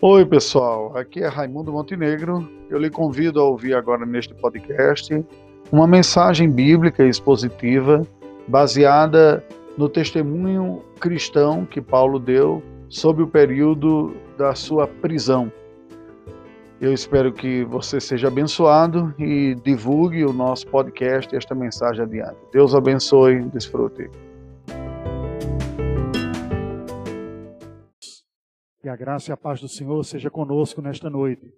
Oi, pessoal. Aqui é Raimundo Montenegro. Eu lhe convido a ouvir agora neste podcast uma mensagem bíblica expositiva baseada no testemunho cristão que Paulo deu sobre o período da sua prisão. Eu espero que você seja abençoado e divulgue o nosso podcast e esta mensagem adiante. Deus abençoe, desfrute. Que a graça e a paz do Senhor seja conosco nesta noite.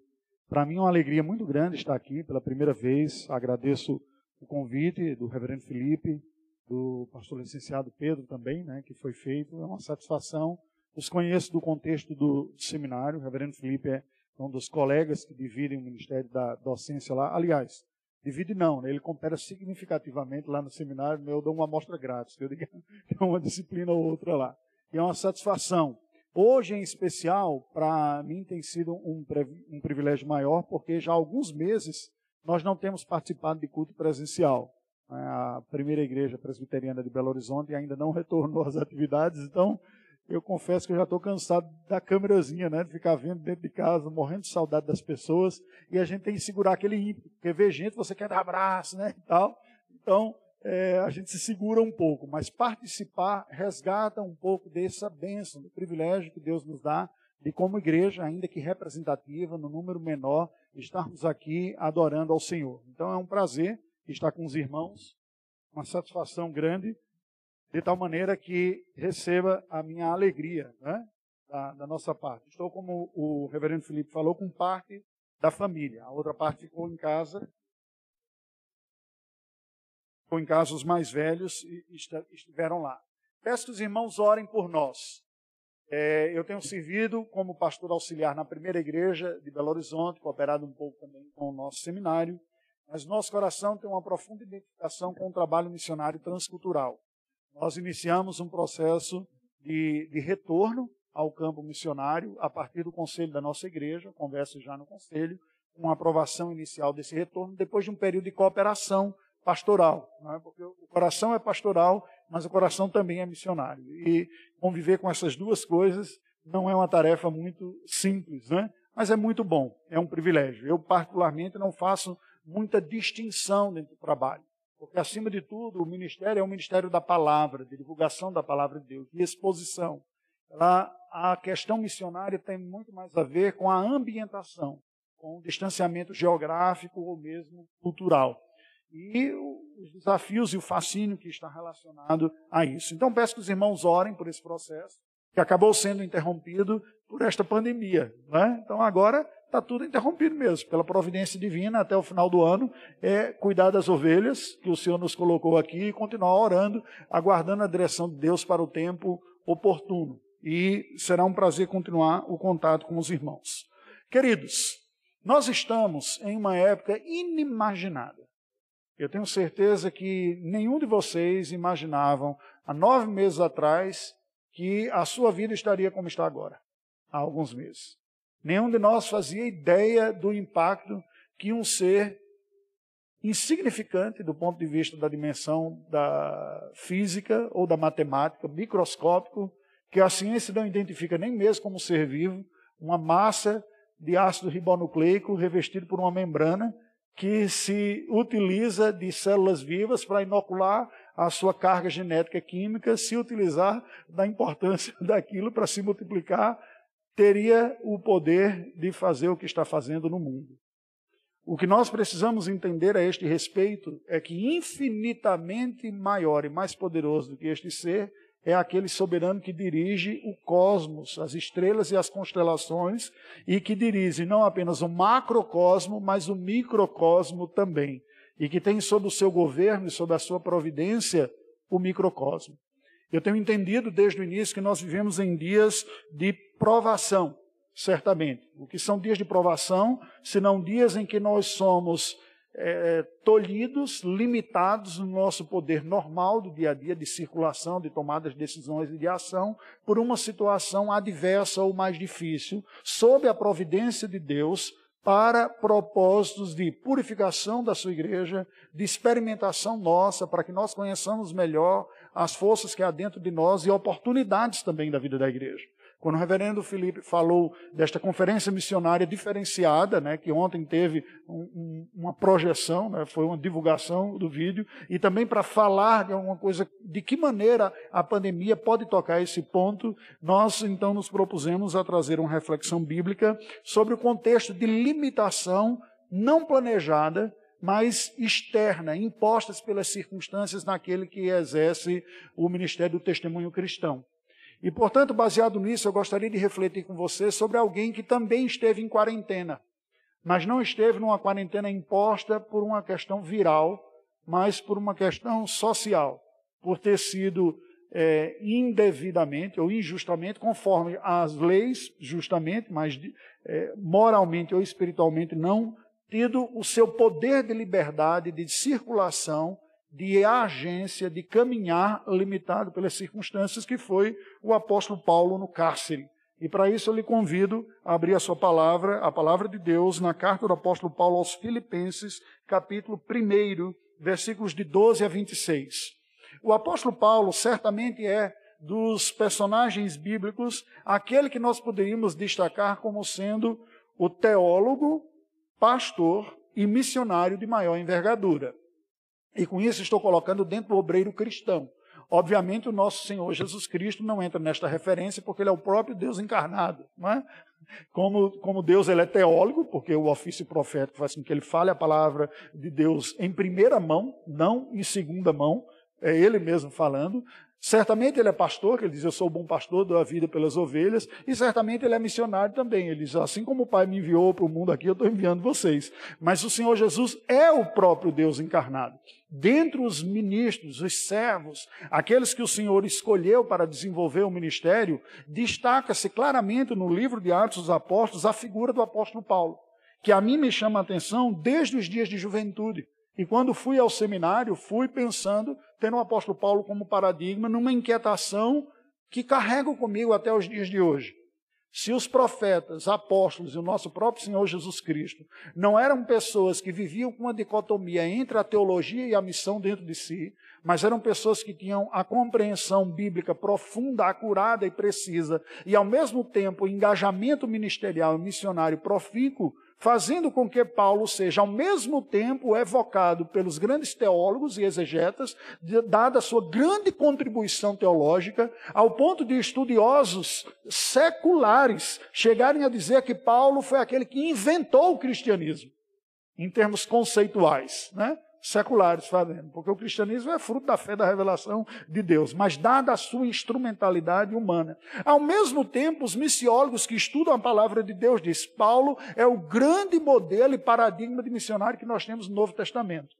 Para mim é uma alegria muito grande estar aqui pela primeira vez. Agradeço o convite do reverendo Felipe, do pastor licenciado Pedro também, né, que foi feito. É uma satisfação. Os conheço do contexto do seminário. O reverendo Felipe é um dos colegas que dividem o ministério da docência lá. Aliás, divide não, né? ele coopera significativamente lá no seminário. Eu dou uma amostra grátis, eu digo que é uma disciplina ou outra lá. E é uma satisfação Hoje, em especial, para mim tem sido um, um privilégio maior, porque já há alguns meses nós não temos participado de culto presencial. É, a primeira igreja presbiteriana de Belo Horizonte ainda não retornou às atividades, então eu confesso que eu já estou cansado da câmerazinha, né, de ficar vendo dentro de casa, morrendo de saudade das pessoas, e a gente tem que segurar aquele ímpeto, porque ver gente, você quer dar abraço, né, e tal. Então, é, a gente se segura um pouco, mas participar resgata um pouco dessa bênção, do privilégio que Deus nos dá de, como igreja, ainda que representativa, no número menor, estarmos aqui adorando ao Senhor. Então é um prazer estar com os irmãos, uma satisfação grande, de tal maneira que receba a minha alegria né, da, da nossa parte. Estou, como o reverendo Felipe falou, com parte da família, a outra parte ficou em casa ou em casa os mais velhos estiveram lá. Peço que os irmãos orem por nós. É, eu tenho servido como pastor auxiliar na primeira igreja de Belo Horizonte, cooperado um pouco também com o nosso seminário, mas nosso coração tem uma profunda identificação com o trabalho missionário transcultural. Nós iniciamos um processo de, de retorno ao campo missionário a partir do conselho da nossa igreja, converso já no conselho, com aprovação inicial desse retorno, depois de um período de cooperação pastoral, é? porque o coração é pastoral, mas o coração também é missionário. E conviver com essas duas coisas não é uma tarefa muito simples, né? mas é muito bom, é um privilégio. Eu, particularmente, não faço muita distinção dentro do trabalho, porque, acima de tudo, o ministério é um ministério da palavra, de divulgação da palavra de Deus, de exposição. A questão missionária tem muito mais a ver com a ambientação, com o distanciamento geográfico ou mesmo cultural e os desafios e o fascínio que está relacionado a isso. Então peço que os irmãos orem por esse processo, que acabou sendo interrompido por esta pandemia. Né? Então agora está tudo interrompido mesmo, pela providência divina, até o final do ano, é cuidar das ovelhas que o Senhor nos colocou aqui e continuar orando, aguardando a direção de Deus para o tempo oportuno. E será um prazer continuar o contato com os irmãos. Queridos, nós estamos em uma época inimaginada. Eu tenho certeza que nenhum de vocês imaginavam, há nove meses atrás, que a sua vida estaria como está agora, há alguns meses. Nenhum de nós fazia ideia do impacto que um ser insignificante do ponto de vista da dimensão da física ou da matemática, microscópico, que a ciência não identifica nem mesmo como ser vivo, uma massa de ácido ribonucleico revestido por uma membrana que se utiliza de células vivas para inocular a sua carga genética química, se utilizar da importância daquilo para se multiplicar, teria o poder de fazer o que está fazendo no mundo. O que nós precisamos entender a este respeito é que infinitamente maior e mais poderoso do que este ser é aquele soberano que dirige o cosmos, as estrelas e as constelações, e que dirige não apenas o macrocosmo, mas o microcosmo também, e que tem sob o seu governo e sob a sua providência o microcosmo. Eu tenho entendido desde o início que nós vivemos em dias de provação, certamente. O que são dias de provação, senão dias em que nós somos é, tolhidos, limitados no nosso poder normal do dia a dia de circulação, de tomada de decisões e de ação, por uma situação adversa ou mais difícil, sob a providência de Deus, para propósitos de purificação da sua igreja, de experimentação nossa, para que nós conheçamos melhor as forças que há dentro de nós e oportunidades também da vida da igreja. Quando o reverendo Felipe falou desta conferência missionária diferenciada, né, que ontem teve um, um, uma projeção, né, foi uma divulgação do vídeo, e também para falar de alguma coisa, de que maneira a pandemia pode tocar esse ponto, nós então nos propusemos a trazer uma reflexão bíblica sobre o contexto de limitação não planejada, mas externa, impostas pelas circunstâncias naquele que exerce o ministério do testemunho cristão. E, portanto, baseado nisso, eu gostaria de refletir com você sobre alguém que também esteve em quarentena, mas não esteve numa quarentena imposta por uma questão viral, mas por uma questão social, por ter sido é, indevidamente ou injustamente, conforme as leis, justamente, mas é, moralmente ou espiritualmente não, tido o seu poder de liberdade, de circulação de agência, de caminhar limitado pelas circunstâncias, que foi o apóstolo Paulo no cárcere. E para isso eu lhe convido a abrir a sua palavra, a palavra de Deus, na carta do apóstolo Paulo aos Filipenses, capítulo 1, versículos de 12 a 26. O apóstolo Paulo certamente é dos personagens bíblicos aquele que nós poderíamos destacar como sendo o teólogo, pastor e missionário de maior envergadura. E com isso estou colocando dentro do obreiro cristão. Obviamente, o nosso Senhor Jesus Cristo não entra nesta referência, porque ele é o próprio Deus encarnado. É? como, como Deus ele é teólogo, porque o ofício profético faz com que ele fale a palavra de Deus em primeira mão, não em segunda mão, é ele mesmo falando. Certamente ele é pastor, que ele diz, eu sou bom pastor, dou a vida pelas ovelhas, e certamente ele é missionário também. Ele diz, assim como o Pai me enviou para o mundo aqui, eu estou enviando vocês. Mas o Senhor Jesus é o próprio Deus encarnado. Dentre os ministros, os servos, aqueles que o Senhor escolheu para desenvolver o ministério, destaca-se claramente no livro de Atos dos Apóstolos a figura do apóstolo Paulo, que a mim me chama a atenção desde os dias de juventude. E quando fui ao seminário, fui pensando, tendo o apóstolo Paulo como paradigma, numa inquietação que carrego comigo até os dias de hoje. Se os profetas, apóstolos e o nosso próprio Senhor Jesus Cristo não eram pessoas que viviam com uma dicotomia entre a teologia e a missão dentro de si, mas eram pessoas que tinham a compreensão bíblica profunda, acurada e precisa, e ao mesmo tempo engajamento ministerial e missionário profícuo, fazendo com que Paulo seja ao mesmo tempo evocado pelos grandes teólogos e exegetas, dada a sua grande contribuição teológica, ao ponto de estudiosos seculares chegarem a dizer que Paulo foi aquele que inventou o cristianismo, em termos conceituais, né? Seculares fazendo, porque o cristianismo é fruto da fé da revelação de Deus, mas dada a sua instrumentalidade humana. Ao mesmo tempo, os missiólogos que estudam a palavra de Deus diz: Paulo é o grande modelo e paradigma de missionário que nós temos no Novo Testamento.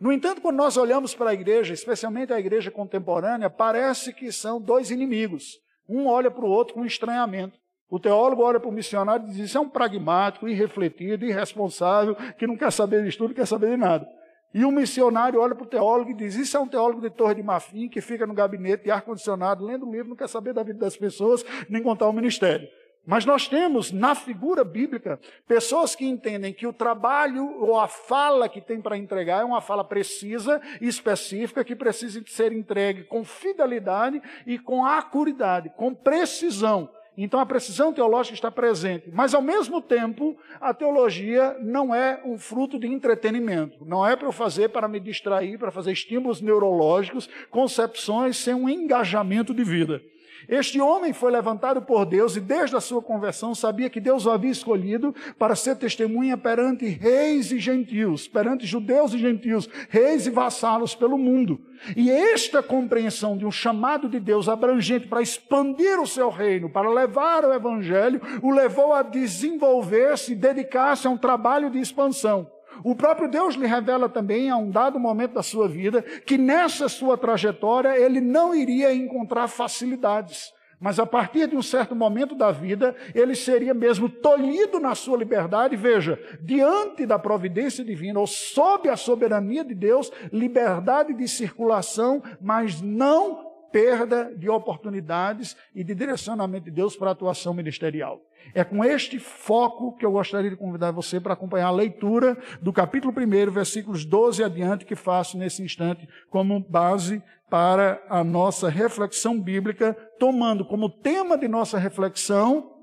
No entanto, quando nós olhamos para a igreja, especialmente a igreja contemporânea, parece que são dois inimigos. Um olha para o outro com estranhamento. O teólogo olha para o missionário e diz: Isso é um pragmático, irrefletido, irresponsável, que não quer saber de estudo, não quer saber de nada. E o missionário olha para o teólogo e diz: Isso é um teólogo de torre de marfim que fica no gabinete de ar-condicionado, lendo um livro, não quer saber da vida das pessoas, nem contar o ministério. Mas nós temos na figura bíblica pessoas que entendem que o trabalho ou a fala que tem para entregar é uma fala precisa e específica que precisa ser entregue com fidelidade e com acuridade, com precisão. Então a precisão teológica está presente, mas ao mesmo tempo a teologia não é um fruto de entretenimento. Não é para eu fazer para me distrair, para fazer estímulos neurológicos, concepções sem um engajamento de vida. Este homem foi levantado por Deus e desde a sua conversão sabia que Deus o havia escolhido para ser testemunha perante reis e gentios, perante judeus e gentios, reis e vassalos pelo mundo. E esta compreensão de um chamado de Deus abrangente para expandir o seu reino, para levar o evangelho, o levou a desenvolver-se e dedicar-se a um trabalho de expansão. O próprio Deus lhe revela também, a um dado momento da sua vida, que nessa sua trajetória ele não iria encontrar facilidades. Mas a partir de um certo momento da vida, ele seria mesmo tolhido na sua liberdade, veja, diante da providência divina, ou sob a soberania de Deus, liberdade de circulação, mas não perda de oportunidades e de direcionamento de Deus para a atuação ministerial. É com este foco que eu gostaria de convidar você para acompanhar a leitura do capítulo 1, versículos 12 adiante, que faço nesse instante como base para a nossa reflexão bíblica, tomando como tema de nossa reflexão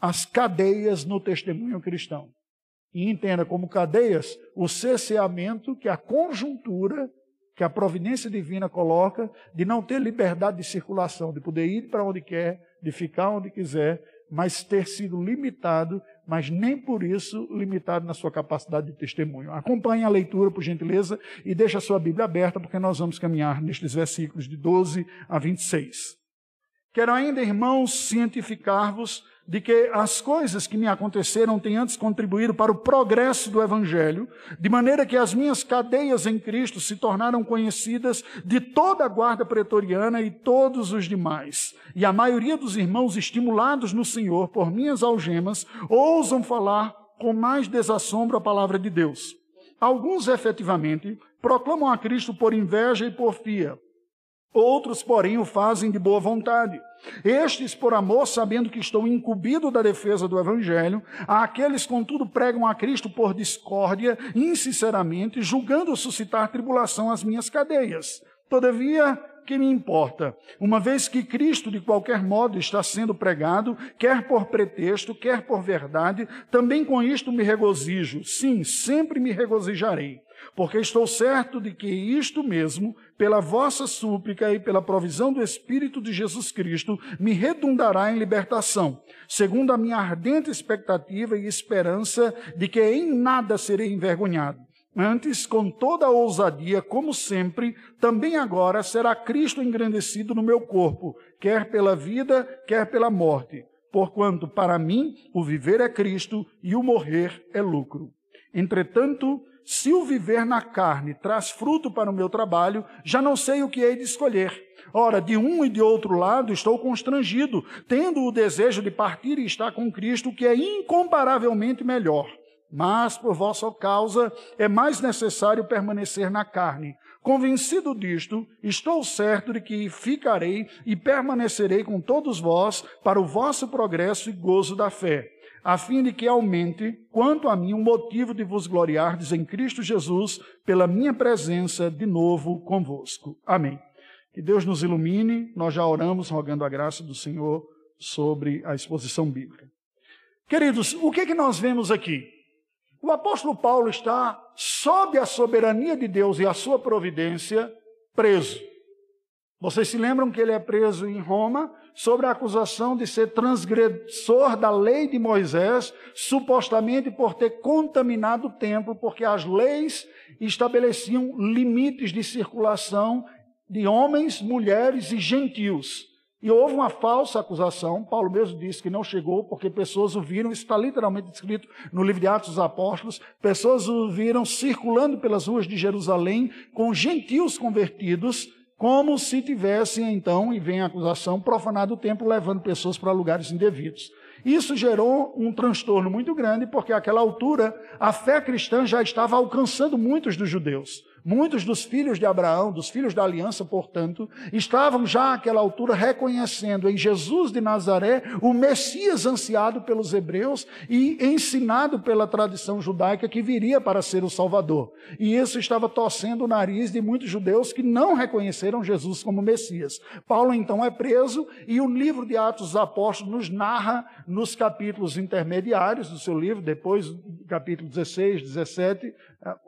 as cadeias no testemunho cristão. E entenda como cadeias o cerceamento que a conjuntura, que a providência divina coloca, de não ter liberdade de circulação, de poder ir para onde quer, de ficar onde quiser, mas ter sido limitado, mas nem por isso limitado na sua capacidade de testemunho. Acompanhe a leitura, por gentileza, e deixe a sua Bíblia aberta, porque nós vamos caminhar nestes versículos de 12 a 26. Quero ainda, irmãos, cientificar-vos de que as coisas que me aconteceram têm antes contribuído para o progresso do Evangelho, de maneira que as minhas cadeias em Cristo se tornaram conhecidas de toda a guarda pretoriana e todos os demais. E a maioria dos irmãos, estimulados no Senhor por minhas algemas, ousam falar com mais desassombro a palavra de Deus. Alguns, efetivamente, proclamam a Cristo por inveja e porfia Outros, porém, o fazem de boa vontade. Estes, por amor, sabendo que estou incumbido da defesa do Evangelho, aqueles, contudo, pregam a Cristo por discórdia, insinceramente, julgando suscitar tribulação às minhas cadeias. Todavia, que me importa? Uma vez que Cristo, de qualquer modo, está sendo pregado, quer por pretexto, quer por verdade, também com isto me regozijo. Sim, sempre me regozijarei porque estou certo de que isto mesmo, pela vossa súplica e pela provisão do Espírito de Jesus Cristo, me redundará em libertação, segundo a minha ardente expectativa e esperança de que em nada serei envergonhado. Antes, com toda a ousadia, como sempre, também agora será Cristo engrandecido no meu corpo, quer pela vida, quer pela morte. Porquanto, para mim, o viver é Cristo e o morrer é lucro. Entretanto, se o viver na carne traz fruto para o meu trabalho, já não sei o que hei de escolher. Ora, de um e de outro lado estou constrangido, tendo o desejo de partir e estar com Cristo, que é incomparavelmente melhor. Mas, por vossa causa, é mais necessário permanecer na carne. Convencido disto, estou certo de que ficarei e permanecerei com todos vós para o vosso progresso e gozo da fé a fim de que aumente, quanto a mim, o um motivo de vos gloriardes em Cristo Jesus, pela minha presença de novo convosco. Amém. Que Deus nos ilumine, nós já oramos rogando a graça do Senhor sobre a exposição bíblica. Queridos, o que, é que nós vemos aqui? O apóstolo Paulo está, sob a soberania de Deus e a sua providência, preso. Vocês se lembram que ele é preso em Roma sobre a acusação de ser transgressor da lei de Moisés, supostamente por ter contaminado o templo, porque as leis estabeleciam limites de circulação de homens, mulheres e gentios. E houve uma falsa acusação, Paulo mesmo disse que não chegou, porque pessoas o viram, isso está literalmente escrito no livro de Atos dos Apóstolos, pessoas o viram circulando pelas ruas de Jerusalém com gentios convertidos, como se tivesse, então, e vem a acusação, profanado o templo, levando pessoas para lugares indevidos. Isso gerou um transtorno muito grande, porque àquela altura a fé cristã já estava alcançando muitos dos judeus. Muitos dos filhos de Abraão, dos filhos da aliança, portanto, estavam já àquela altura reconhecendo em Jesus de Nazaré o Messias ansiado pelos hebreus e ensinado pela tradição judaica que viria para ser o Salvador. E isso estava torcendo o nariz de muitos judeus que não reconheceram Jesus como Messias. Paulo então é preso e o livro de Atos dos Apóstolos nos narra nos capítulos intermediários do seu livro, depois capítulo 16, 17,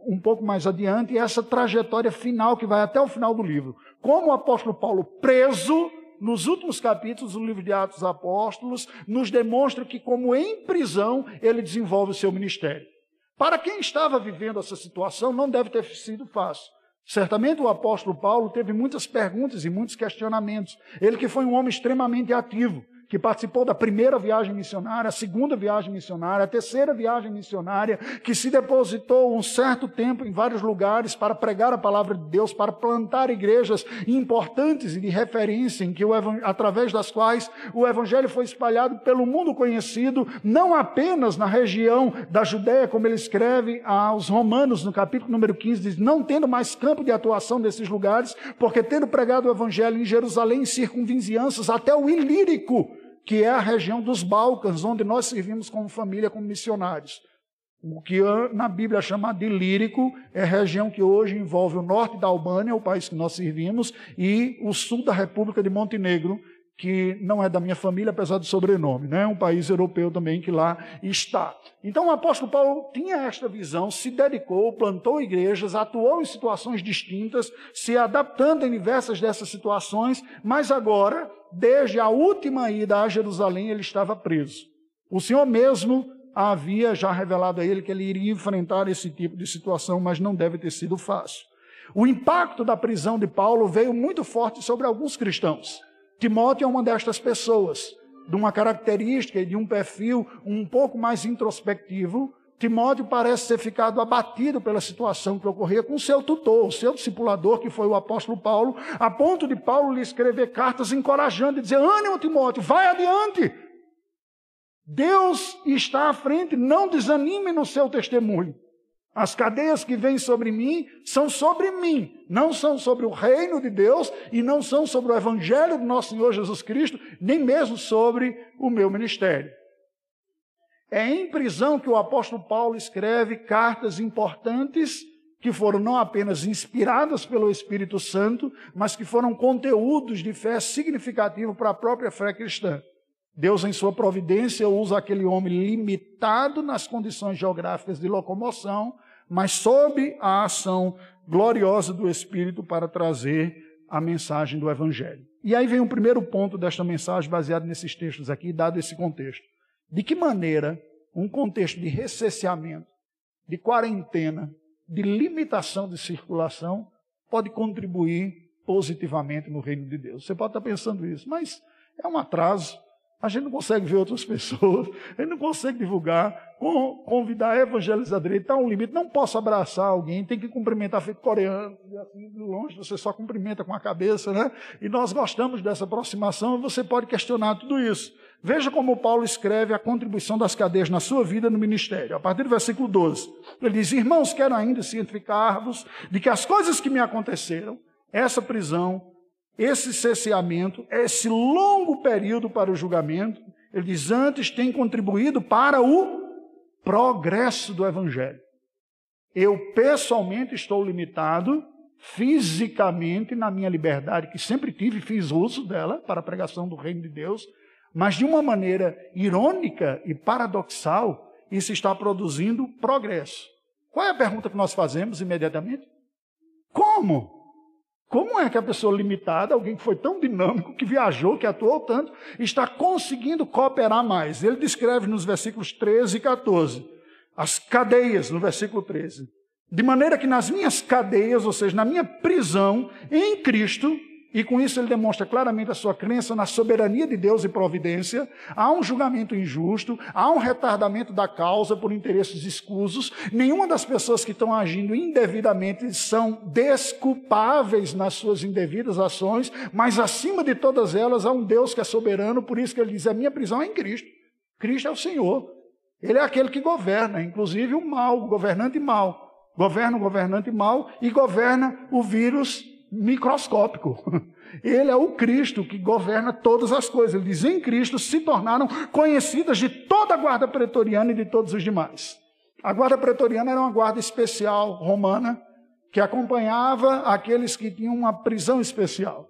um pouco mais adiante, essa trajetória final que vai até o final do livro. Como o apóstolo Paulo, preso, nos últimos capítulos do livro de Atos dos Apóstolos, nos demonstra que, como em prisão, ele desenvolve o seu ministério. Para quem estava vivendo essa situação, não deve ter sido fácil. Certamente o apóstolo Paulo teve muitas perguntas e muitos questionamentos. Ele que foi um homem extremamente ativo, que participou da primeira viagem missionária, a segunda viagem missionária, a terceira viagem missionária, que se depositou um certo tempo em vários lugares para pregar a palavra de Deus, para plantar igrejas importantes e de referência, em que o, através das quais o evangelho foi espalhado pelo mundo conhecido, não apenas na região da Judéia, como ele escreve aos Romanos no capítulo número 15, diz: não tendo mais campo de atuação desses lugares, porque tendo pregado o evangelho em Jerusalém, em circunvizinhanças, até o Ilírico, que é a região dos Balcãs, onde nós servimos como família, como missionários. O que na Bíblia chama de lírico é a região que hoje envolve o norte da Albânia, o país que nós servimos, e o sul da República de Montenegro, que não é da minha família, apesar do sobrenome, né? Um país europeu também que lá está. Então o apóstolo Paulo tinha esta visão, se dedicou, plantou igrejas, atuou em situações distintas, se adaptando em diversas dessas situações, mas agora desde a última ida a Jerusalém, ele estava preso. O Senhor mesmo havia já revelado a ele que ele iria enfrentar esse tipo de situação, mas não deve ter sido fácil. O impacto da prisão de Paulo veio muito forte sobre alguns cristãos. Timóteo é uma destas pessoas, de uma característica e de um perfil um pouco mais introspectivo, Timóteo parece ter ficado abatido pela situação que ocorria com seu tutor, seu discipulador, que foi o apóstolo Paulo, a ponto de Paulo lhe escrever cartas encorajando e dizer: ânimo, Timóteo, vai adiante. Deus está à frente, não desanime no seu testemunho. As cadeias que vêm sobre mim são sobre mim, não são sobre o reino de Deus e não são sobre o evangelho do nosso Senhor Jesus Cristo, nem mesmo sobre o meu ministério. É em prisão que o apóstolo Paulo escreve cartas importantes que foram não apenas inspiradas pelo Espírito Santo, mas que foram conteúdos de fé significativo para a própria fé cristã. Deus, em sua providência, usa aquele homem limitado nas condições geográficas de locomoção, mas sob a ação gloriosa do Espírito para trazer a mensagem do Evangelho. E aí vem o primeiro ponto desta mensagem, baseado nesses textos aqui, dado esse contexto. De que maneira um contexto de resseciamento, de quarentena, de limitação de circulação pode contribuir positivamente no reino de Deus? Você pode estar pensando isso, mas é um atraso. A gente não consegue ver outras pessoas, a gente não consegue divulgar, convidar, evangelizar direito, está um limite. Não posso abraçar alguém, tem que cumprimentar feito coreano, assim, de longe você só cumprimenta com a cabeça, né? E nós gostamos dessa aproximação, você pode questionar tudo isso. Veja como Paulo escreve a contribuição das cadeias na sua vida no ministério. A partir do versículo 12, ele diz: Irmãos, quero ainda cientificar-vos de que as coisas que me aconteceram, essa prisão, esse cesseamento, esse longo período para o julgamento, ele diz: antes tem contribuído para o progresso do evangelho. Eu pessoalmente estou limitado fisicamente na minha liberdade, que sempre tive e fiz uso dela para a pregação do reino de Deus, mas de uma maneira irônica e paradoxal, isso está produzindo progresso. Qual é a pergunta que nós fazemos imediatamente? Como? Como é que a pessoa limitada, alguém que foi tão dinâmico, que viajou, que atuou tanto, está conseguindo cooperar mais? Ele descreve nos versículos 13 e 14 as cadeias, no versículo 13. De maneira que nas minhas cadeias, ou seja, na minha prisão em Cristo, e com isso ele demonstra claramente a sua crença na soberania de Deus e providência. Há um julgamento injusto, há um retardamento da causa por interesses escusos. Nenhuma das pessoas que estão agindo indevidamente são desculpáveis nas suas indevidas ações, mas acima de todas elas há um Deus que é soberano, por isso que ele diz: a minha prisão é em Cristo. Cristo é o Senhor. Ele é aquele que governa, inclusive o mal, o governante mal. Governa o governante mal e governa o vírus microscópico. Ele é o Cristo que governa todas as coisas. Ele diz: em Cristo se tornaram conhecidas de toda a guarda pretoriana e de todos os demais. A guarda pretoriana era uma guarda especial romana que acompanhava aqueles que tinham uma prisão especial.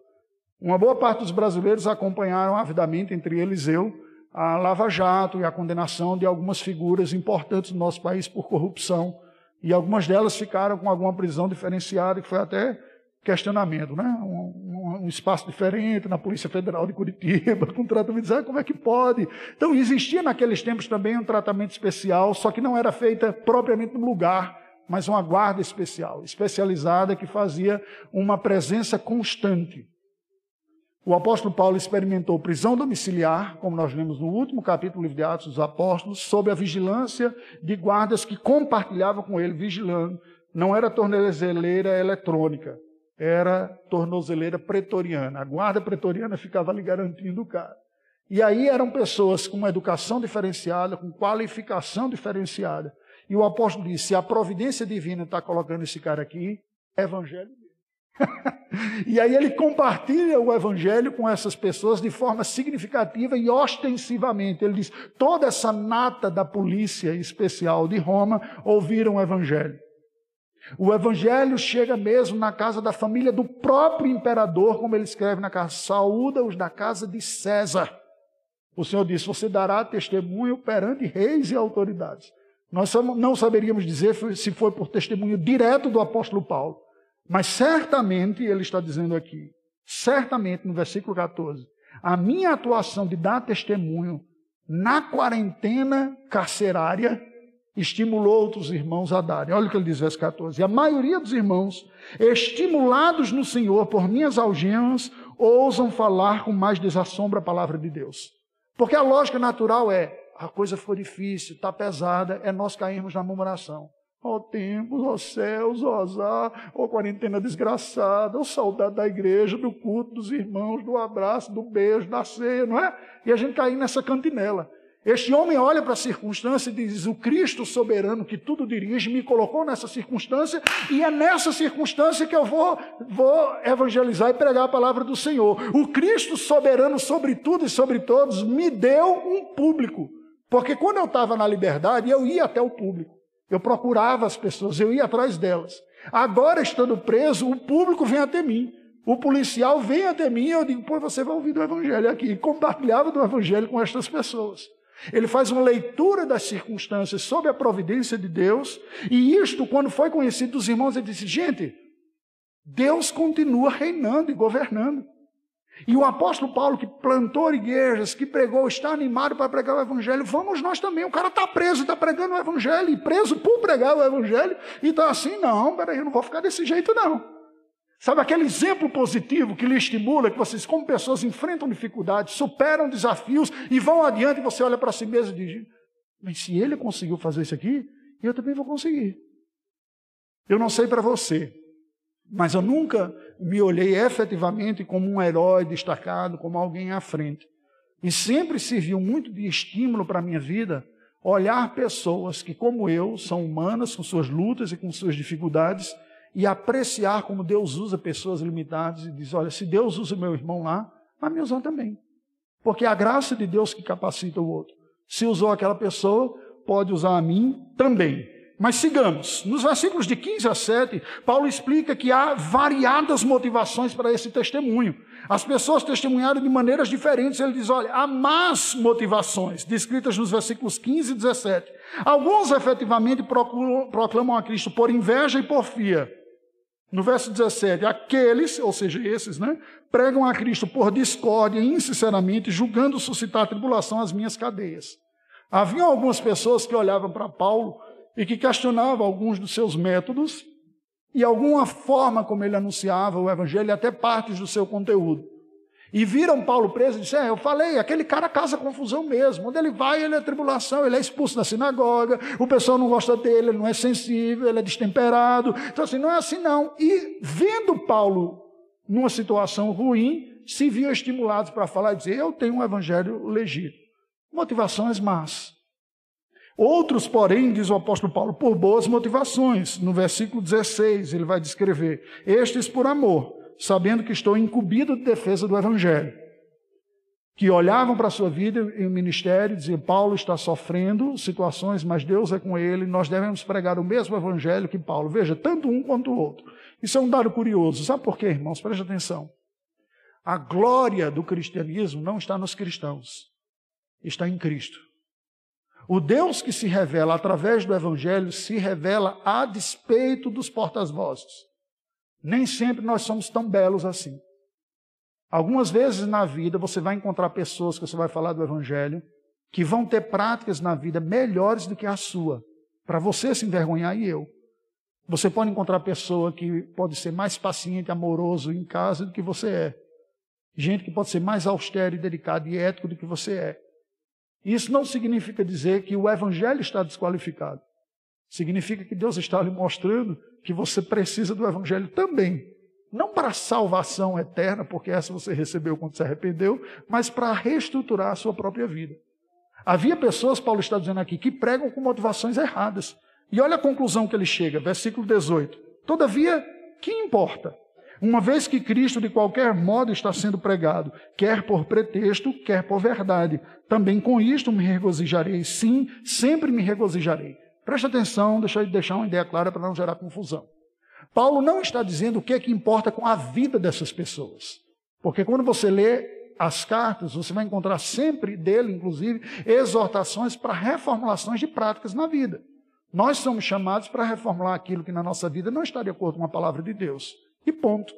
Uma boa parte dos brasileiros acompanharam avidamente, entre eles eu, a Lava Jato e a condenação de algumas figuras importantes do nosso país por corrupção. E algumas delas ficaram com alguma prisão diferenciada, que foi até questionamento, né? Um, um, espaço diferente na Polícia Federal de Curitiba, com tratamento, ah, como é que pode? Então, existia naqueles tempos também um tratamento especial, só que não era feita propriamente no lugar, mas uma guarda especial, especializada, que fazia uma presença constante. O apóstolo Paulo experimentou prisão domiciliar, como nós lemos no último capítulo do livro de Atos dos Apóstolos, sob a vigilância de guardas que compartilhavam com ele, vigilando. Não era tornozeleira eletrônica, era tornozeleira pretoriana. A guarda pretoriana ficava ali garantindo o cara. E aí eram pessoas com uma educação diferenciada, com qualificação diferenciada. E o apóstolo disse: se a providência divina está colocando esse cara aqui, evangelho e aí ele compartilha o evangelho com essas pessoas de forma significativa e ostensivamente. Ele diz: toda essa nata da polícia especial de Roma ouviram o evangelho. O evangelho chega mesmo na casa da família do próprio imperador, como ele escreve na casa: saúda-os da casa de César. O Senhor disse: Você dará testemunho perante reis e autoridades. Nós não saberíamos dizer se foi por testemunho direto do apóstolo Paulo mas certamente, ele está dizendo aqui, certamente no versículo 14, a minha atuação de dar testemunho na quarentena carcerária estimulou outros irmãos a darem. Olha o que ele diz, verso 14. A maioria dos irmãos, estimulados no Senhor por minhas algemas, ousam falar com mais desassombro a palavra de Deus. Porque a lógica natural é: a coisa foi difícil, está pesada, é nós cairmos na murmuração. Ó oh, tempos, ó oh, céus, ó oh, azar, ó quarentena desgraçada, ó saudade da igreja, do culto, dos irmãos, do abraço, do beijo, da ceia, não é? E a gente cair nessa cantinela. Este homem olha para a circunstância e diz: O Cristo soberano que tudo dirige me colocou nessa circunstância, e é nessa circunstância que eu vou, vou evangelizar e pregar a palavra do Senhor. O Cristo soberano sobre tudo e sobre todos me deu um público, porque quando eu estava na liberdade, eu ia até o público. Eu procurava as pessoas, eu ia atrás delas. Agora, estando preso, o público vem até mim. O policial vem até mim e eu digo, pô, você vai ouvir do Evangelho aqui. E compartilhava do Evangelho com estas pessoas. Ele faz uma leitura das circunstâncias sob a providência de Deus. E isto, quando foi conhecido dos irmãos, ele disse: gente, Deus continua reinando e governando. E o apóstolo Paulo, que plantou igrejas, que pregou, está animado para pregar o evangelho, vamos nós também. O cara está preso, está pregando o evangelho, e preso por pregar o evangelho, e está assim, não, peraí, eu não vou ficar desse jeito, não. Sabe aquele exemplo positivo que lhe estimula, que vocês, como pessoas, enfrentam dificuldades, superam desafios e vão adiante, e você olha para si mesmo e diz: Mas se ele conseguiu fazer isso aqui, eu também vou conseguir. Eu não sei para você, mas eu nunca me olhei efetivamente como um herói destacado, como alguém à frente. E sempre serviu muito de estímulo para a minha vida olhar pessoas que, como eu, são humanas, com suas lutas e com suas dificuldades, e apreciar como Deus usa pessoas limitadas e diz: olha, se Deus usa meu irmão lá, vai me usar também. Porque é a graça de Deus que capacita o outro. Se usou aquela pessoa, pode usar a mim também. Mas sigamos. Nos versículos de 15 a 7, Paulo explica que há variadas motivações para esse testemunho. As pessoas testemunharam de maneiras diferentes. Ele diz: olha, há más motivações, descritas nos versículos 15 e 17. Alguns efetivamente proclamam a Cristo por inveja e porfia. No verso 17, aqueles, ou seja, esses, né, pregam a Cristo por discórdia e insinceramente, julgando suscitar tribulação às minhas cadeias. Havia algumas pessoas que olhavam para Paulo e que questionava alguns dos seus métodos e alguma forma como ele anunciava o evangelho e até partes do seu conteúdo. E viram Paulo preso e disseram: é, Eu falei, aquele cara causa confusão mesmo. Onde ele vai, ele é tribulação, ele é expulso da sinagoga, o pessoal não gosta dele, ele não é sensível, ele é destemperado. Então, assim, não é assim não. E vendo Paulo numa situação ruim, se viam estimulados para falar e dizer: Eu tenho um evangelho legítimo. Motivações más. Outros, porém, diz o apóstolo Paulo, por boas motivações. No versículo 16, ele vai descrever: Estes por amor, sabendo que estou incumbido de defesa do evangelho. Que olhavam para a sua vida e o ministério e diziam: Paulo está sofrendo situações, mas Deus é com ele, nós devemos pregar o mesmo evangelho que Paulo. Veja, tanto um quanto o outro. Isso é um dado curioso. Sabe por quê, irmãos? Preste atenção. A glória do cristianismo não está nos cristãos, está em Cristo. O Deus que se revela através do Evangelho se revela a despeito dos portas-vozes. Nem sempre nós somos tão belos assim. Algumas vezes na vida você vai encontrar pessoas que você vai falar do Evangelho que vão ter práticas na vida melhores do que a sua, para você se envergonhar e eu. Você pode encontrar pessoa que pode ser mais paciente, amoroso em casa do que você é. Gente que pode ser mais austero e delicado e ético do que você é. Isso não significa dizer que o evangelho está desqualificado. Significa que Deus está lhe mostrando que você precisa do evangelho também. Não para salvação eterna, porque essa você recebeu quando se arrependeu, mas para reestruturar a sua própria vida. Havia pessoas, Paulo está dizendo aqui, que pregam com motivações erradas. E olha a conclusão que ele chega, versículo 18. Todavia, que importa? Uma vez que Cristo de qualquer modo está sendo pregado, quer por pretexto, quer por verdade, também com isto me regozijarei. Sim, sempre me regozijarei. Preste atenção, deixa eu deixar uma ideia clara para não gerar confusão. Paulo não está dizendo o que é que importa com a vida dessas pessoas. Porque quando você lê as cartas, você vai encontrar sempre dele, inclusive, exortações para reformulações de práticas na vida. Nós somos chamados para reformular aquilo que na nossa vida não está de acordo com a palavra de Deus. E ponto.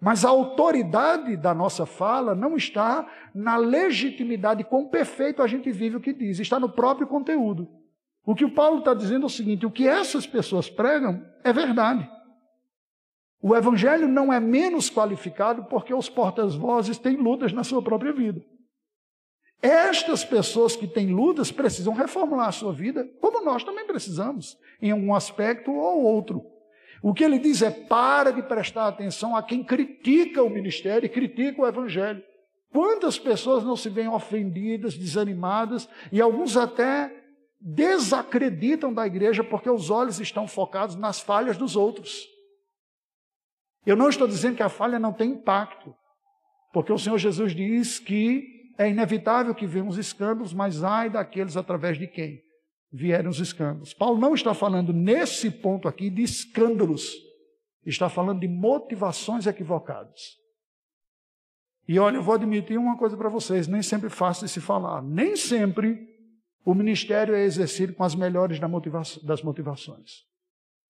Mas a autoridade da nossa fala não está na legitimidade quão perfeito a gente vive o que diz, está no próprio conteúdo. O que o Paulo está dizendo é o seguinte: o que essas pessoas pregam é verdade. O evangelho não é menos qualificado porque os portas-vozes têm lutas na sua própria vida. Estas pessoas que têm lutas precisam reformular a sua vida, como nós também precisamos, em um aspecto ou outro. O que ele diz é: para de prestar atenção a quem critica o ministério e critica o evangelho. Quantas pessoas não se veem ofendidas, desanimadas e alguns até desacreditam da igreja porque os olhos estão focados nas falhas dos outros. Eu não estou dizendo que a falha não tem impacto, porque o Senhor Jesus diz que é inevitável que venham os escândalos, mas ai daqueles através de quem vierem os escândalos. Paulo não está falando nesse ponto aqui de escândalos, está falando de motivações equivocadas. E olha, eu vou admitir uma coisa para vocês, nem sempre fácil de se falar. Nem sempre o ministério é exercido com as melhores das motivações.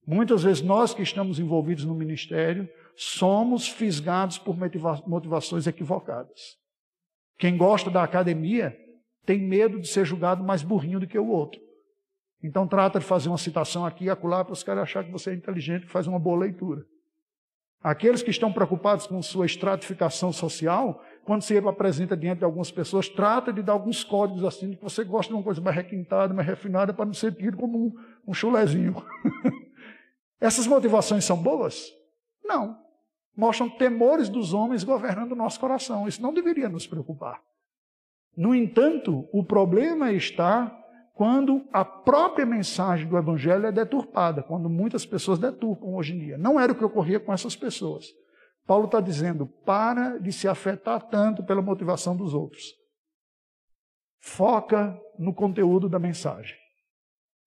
Muitas vezes nós que estamos envolvidos no ministério somos fisgados por motivações equivocadas. Quem gosta da academia tem medo de ser julgado mais burrinho do que o outro. Então trata de fazer uma citação aqui e acolá para os caras acharem que você é inteligente e faz uma boa leitura. Aqueles que estão preocupados com sua estratificação social, quando se apresenta diante de algumas pessoas, trata de dar alguns códigos assim, que você gosta de uma coisa mais requintada, mais refinada, para não ser tido como um, um chulezinho. Essas motivações são boas? Não. Mostram temores dos homens governando o nosso coração. Isso não deveria nos preocupar. No entanto, o problema está quando a própria mensagem do Evangelho é deturpada, quando muitas pessoas deturpam hoje em dia. Não era o que ocorria com essas pessoas. Paulo está dizendo: para de se afetar tanto pela motivação dos outros. Foca no conteúdo da mensagem.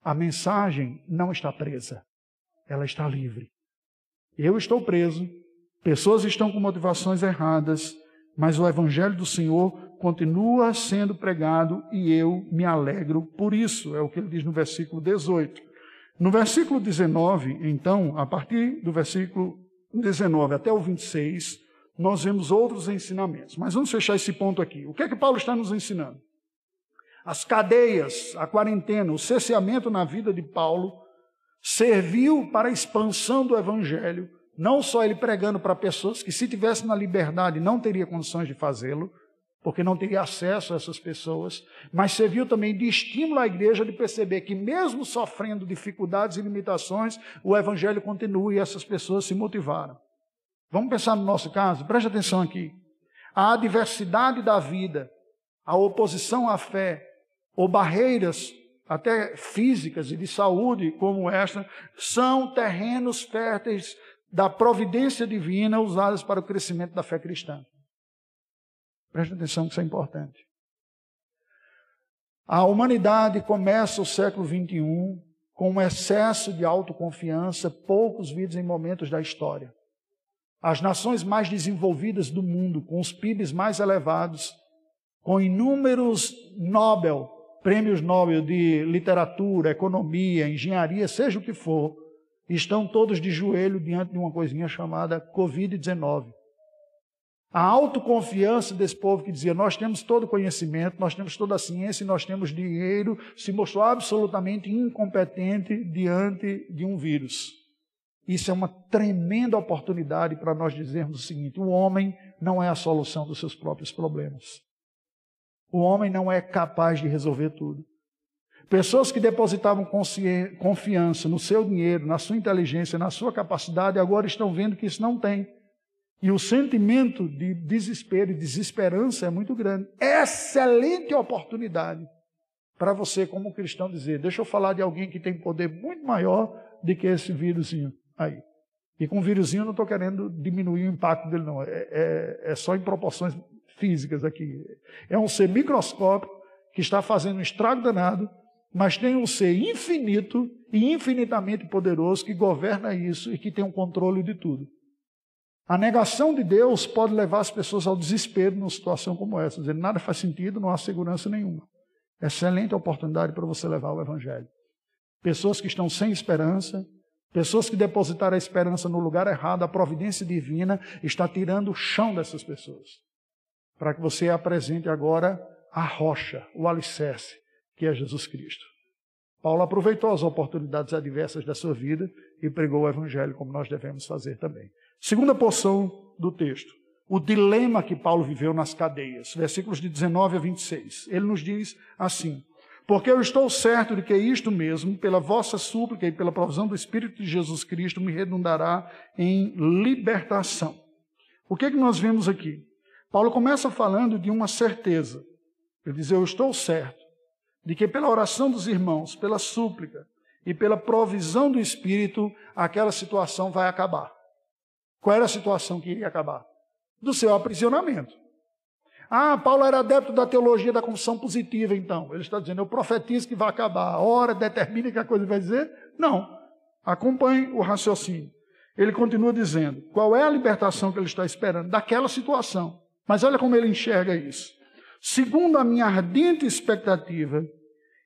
A mensagem não está presa, ela está livre. Eu estou preso, pessoas estão com motivações erradas, mas o Evangelho do Senhor continua sendo pregado e eu me alegro por isso, é o que ele diz no versículo 18. No versículo 19, então, a partir do versículo 19 até o 26, nós vemos outros ensinamentos. Mas vamos fechar esse ponto aqui. O que é que Paulo está nos ensinando? As cadeias, a quarentena, o cerceamento na vida de Paulo serviu para a expansão do evangelho, não só ele pregando para pessoas que, se tivesse na liberdade, não teria condições de fazê-lo, porque não teria acesso a essas pessoas, mas serviu também de estímulo à igreja de perceber que, mesmo sofrendo dificuldades e limitações, o evangelho continua e essas pessoas se motivaram. Vamos pensar no nosso caso? Preste atenção aqui. A adversidade da vida, a oposição à fé, ou barreiras até físicas e de saúde como esta, são terrenos férteis da providência divina usadas para o crescimento da fé cristã. Preste atenção que isso é importante. A humanidade começa o século XXI com um excesso de autoconfiança, poucos vídeos em momentos da história. As nações mais desenvolvidas do mundo, com os PIBs mais elevados, com inúmeros Nobel, prêmios Nobel de literatura, economia, engenharia, seja o que for, estão todos de joelho diante de uma coisinha chamada Covid-19. A autoconfiança desse povo que dizia: Nós temos todo o conhecimento, nós temos toda a ciência, nós temos dinheiro, se mostrou absolutamente incompetente diante de um vírus. Isso é uma tremenda oportunidade para nós dizermos o seguinte: o homem não é a solução dos seus próprios problemas. O homem não é capaz de resolver tudo. Pessoas que depositavam confiança no seu dinheiro, na sua inteligência, na sua capacidade, agora estão vendo que isso não tem. E o sentimento de desespero e desesperança é muito grande. Excelente oportunidade para você, como cristão, dizer: deixa eu falar de alguém que tem poder muito maior do que esse vírusinho aí. E com o vírusinho eu não estou querendo diminuir o impacto dele, não. É, é, é só em proporções físicas aqui. É um ser microscópico que está fazendo um estrago danado, mas tem um ser infinito e infinitamente poderoso que governa isso e que tem o um controle de tudo. A negação de Deus pode levar as pessoas ao desespero numa situação como essa, dizendo nada faz sentido, não há segurança nenhuma. Excelente oportunidade para você levar o Evangelho. Pessoas que estão sem esperança, pessoas que depositaram a esperança no lugar errado, a providência divina está tirando o chão dessas pessoas para que você apresente agora a rocha, o alicerce, que é Jesus Cristo. Paulo aproveitou as oportunidades adversas da sua vida e pregou o Evangelho, como nós devemos fazer também. Segunda porção do texto, o dilema que Paulo viveu nas cadeias, versículos de 19 a 26. Ele nos diz assim: Porque eu estou certo de que isto mesmo, pela vossa súplica e pela provisão do Espírito de Jesus Cristo, me redundará em libertação. O que é que nós vemos aqui? Paulo começa falando de uma certeza. Ele diz: Eu estou certo de que pela oração dos irmãos, pela súplica e pela provisão do Espírito, aquela situação vai acabar. Qual era a situação que iria acabar? Do seu aprisionamento. Ah, Paulo era adepto da teologia da confissão positiva, então. Ele está dizendo, eu profetizo que vai acabar. A hora determina que a coisa vai dizer? Não. Acompanhe o raciocínio. Ele continua dizendo, qual é a libertação que ele está esperando? Daquela situação. Mas olha como ele enxerga isso. Segundo a minha ardente expectativa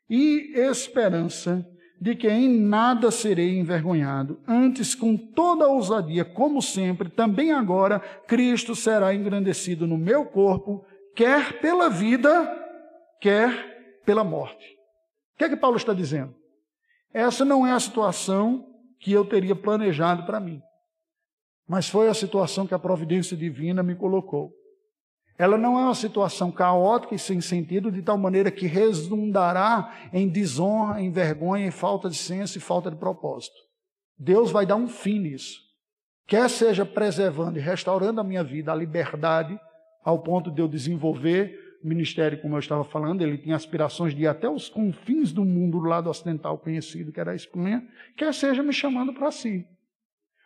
e esperança de que em nada serei envergonhado, antes com toda ousadia, como sempre, também agora, Cristo será engrandecido no meu corpo, quer pela vida, quer pela morte. O que é que Paulo está dizendo? Essa não é a situação que eu teria planejado para mim, mas foi a situação que a providência divina me colocou. Ela não é uma situação caótica e sem sentido, de tal maneira que redundará em desonra, em vergonha, em falta de senso e falta de propósito. Deus vai dar um fim nisso. Quer seja preservando e restaurando a minha vida, a liberdade, ao ponto de eu desenvolver o ministério, como eu estava falando, ele tinha aspirações de ir até os confins do mundo do lado ocidental conhecido, que era a Espanha, quer seja me chamando para si.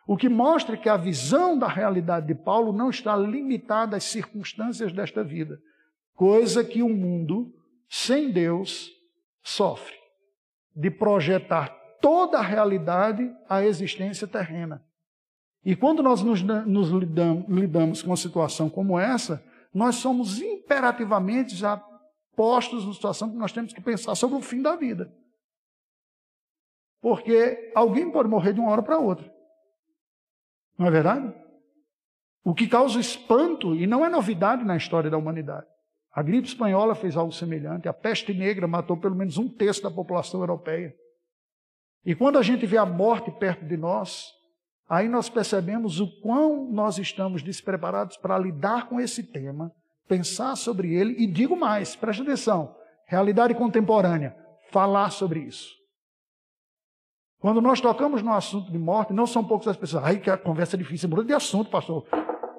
O que mostra que a visão da realidade de Paulo não está limitada às circunstâncias desta vida, coisa que o mundo sem Deus sofre, de projetar toda a realidade à existência terrena. E quando nós nos, nos lidamos com uma situação como essa, nós somos imperativamente já postos numa situação que nós temos que pensar sobre o fim da vida. Porque alguém pode morrer de uma hora para outra. Não é verdade? O que causa espanto, e não é novidade na história da humanidade. A gripe espanhola fez algo semelhante, a peste negra matou pelo menos um terço da população europeia. E quando a gente vê a morte perto de nós, aí nós percebemos o quão nós estamos despreparados para lidar com esse tema, pensar sobre ele e digo mais, preste atenção, realidade contemporânea, falar sobre isso. Quando nós tocamos no assunto de morte, não são poucas as pessoas. Ai, que a conversa é difícil, muda de assunto, pastor.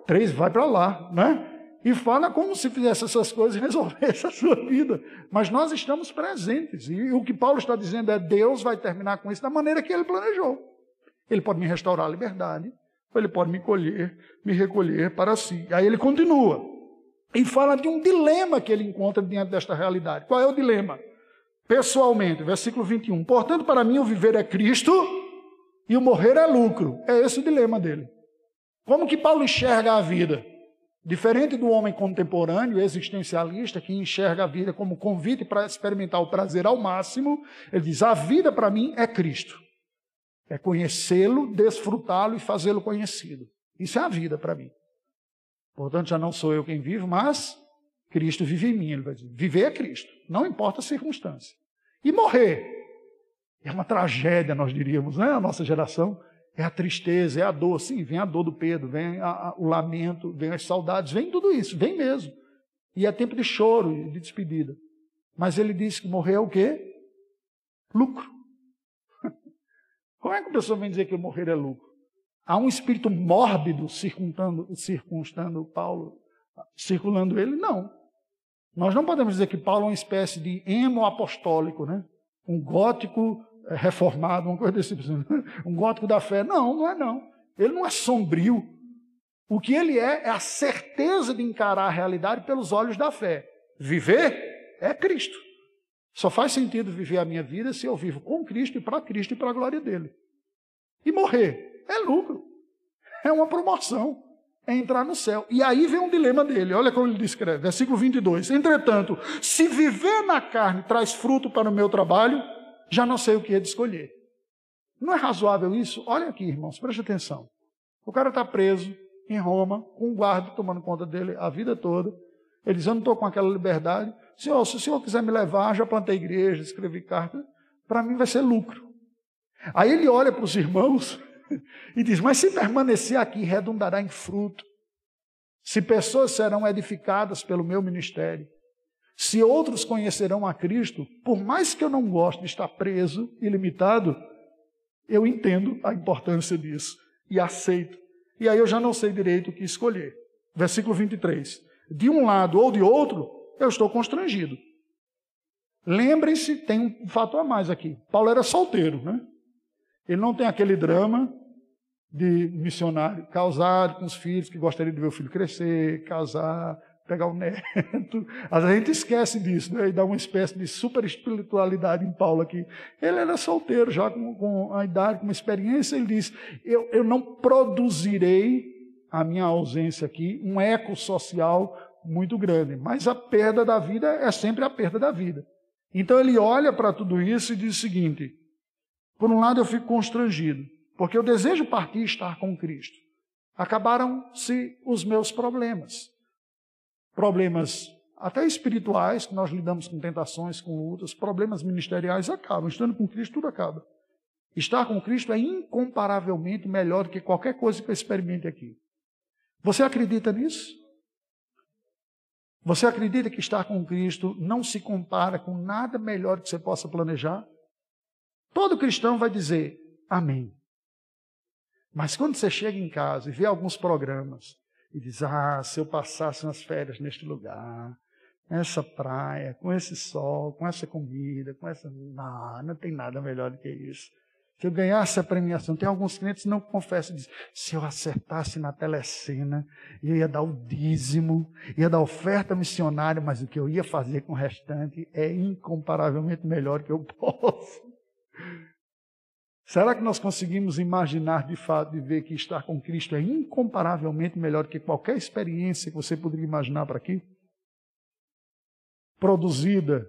Três, vai para lá, né? E fala como se fizesse essas coisas e resolvesse a sua vida. Mas nós estamos presentes. E o que Paulo está dizendo é: Deus vai terminar com isso da maneira que ele planejou. Ele pode me restaurar a liberdade, ou ele pode me colher, me recolher para si. Aí ele continua. E fala de um dilema que ele encontra diante desta realidade. Qual é o dilema? Pessoalmente. Versículo 21. Portanto, para mim o viver é Cristo e o morrer é lucro. É esse o dilema dele. Como que Paulo enxerga a vida? Diferente do homem contemporâneo, existencialista, que enxerga a vida como convite para experimentar o prazer ao máximo, ele diz: a vida para mim é Cristo. É conhecê-lo, desfrutá-lo e fazê-lo conhecido. Isso é a vida para mim. Portanto, já não sou eu quem vivo, mas Cristo vive em mim, ele vai dizer. Viver é Cristo, não importa a circunstância. E morrer é uma tragédia, nós diríamos, né? A nossa geração é a tristeza, é a dor. Sim, vem a dor do Pedro, vem a, a, o lamento, vem as saudades, vem tudo isso, vem mesmo. E é tempo de choro e de despedida. Mas ele disse que morrer é o quê? Lucro. Como é que a pessoa vem dizer que morrer é lucro? Há um espírito mórbido circundando, circunstando Paulo, circulando ele? Não. Nós não podemos dizer que Paulo é uma espécie de emo apostólico, né? Um gótico eh, reformado, uma coisa desse tipo. Um gótico da fé. Não, não é não. Ele não é sombrio. O que ele é é a certeza de encarar a realidade pelos olhos da fé. Viver é Cristo. Só faz sentido viver a minha vida se eu vivo com Cristo e para Cristo e para a glória dele. E morrer é lucro. É uma promoção. É entrar no céu. E aí vem um dilema dele. Olha como ele descreve. Versículo 22. Entretanto, se viver na carne traz fruto para o meu trabalho, já não sei o que é de escolher. Não é razoável isso? Olha aqui, irmãos, preste atenção. O cara está preso em Roma, com um guarda tomando conta dele a vida toda. Ele diz: Eu não estou com aquela liberdade. Senhor, se o senhor quiser me levar, já plantei igreja, escrevi carta, para mim vai ser lucro. Aí ele olha para os irmãos e diz: Mas se permanecer aqui, redundará em fruto. Se pessoas serão edificadas pelo meu ministério, se outros conhecerão a Cristo, por mais que eu não goste de estar preso e limitado, eu entendo a importância disso e aceito. E aí eu já não sei direito o que escolher. Versículo 23. De um lado ou de outro, eu estou constrangido. Lembrem-se, tem um fato a mais aqui. Paulo era solteiro, né? Ele não tem aquele drama de missionário casado com os filhos, que gostaria de ver o filho crescer, casar, pegar o neto. A gente esquece disso, né? E dá uma espécie de super espiritualidade em Paulo aqui. Ele era solteiro, já com, com a idade, com uma experiência, ele diz: eu, eu não produzirei a minha ausência aqui um eco social muito grande. Mas a perda da vida é sempre a perda da vida. Então ele olha para tudo isso e diz o seguinte: por um lado eu fico constrangido, porque eu desejo partir e estar com Cristo. Acabaram-se os meus problemas problemas até espirituais, que nós lidamos com tentações, com lutas, problemas ministeriais acabam. Estando com Cristo, tudo acaba. Estar com Cristo é incomparavelmente melhor do que qualquer coisa que eu experimente aqui. Você acredita nisso? Você acredita que estar com Cristo não se compara com nada melhor que você possa planejar? Todo cristão vai dizer amém. Mas quando você chega em casa e vê alguns programas, e diz: Ah, se eu passasse umas férias neste lugar, essa praia, com esse sol, com essa comida, com essa. Não, não tem nada melhor do que isso. Se eu ganhasse a premiação, tem alguns clientes que não confessam, dizem, se eu acertasse na telecena, eu ia dar o dízimo, ia dar oferta missionária, mas o que eu ia fazer com o restante é incomparavelmente melhor que eu posso. Será que nós conseguimos imaginar de fato de ver que estar com Cristo é incomparavelmente melhor que qualquer experiência que você poderia imaginar para aqui? Produzida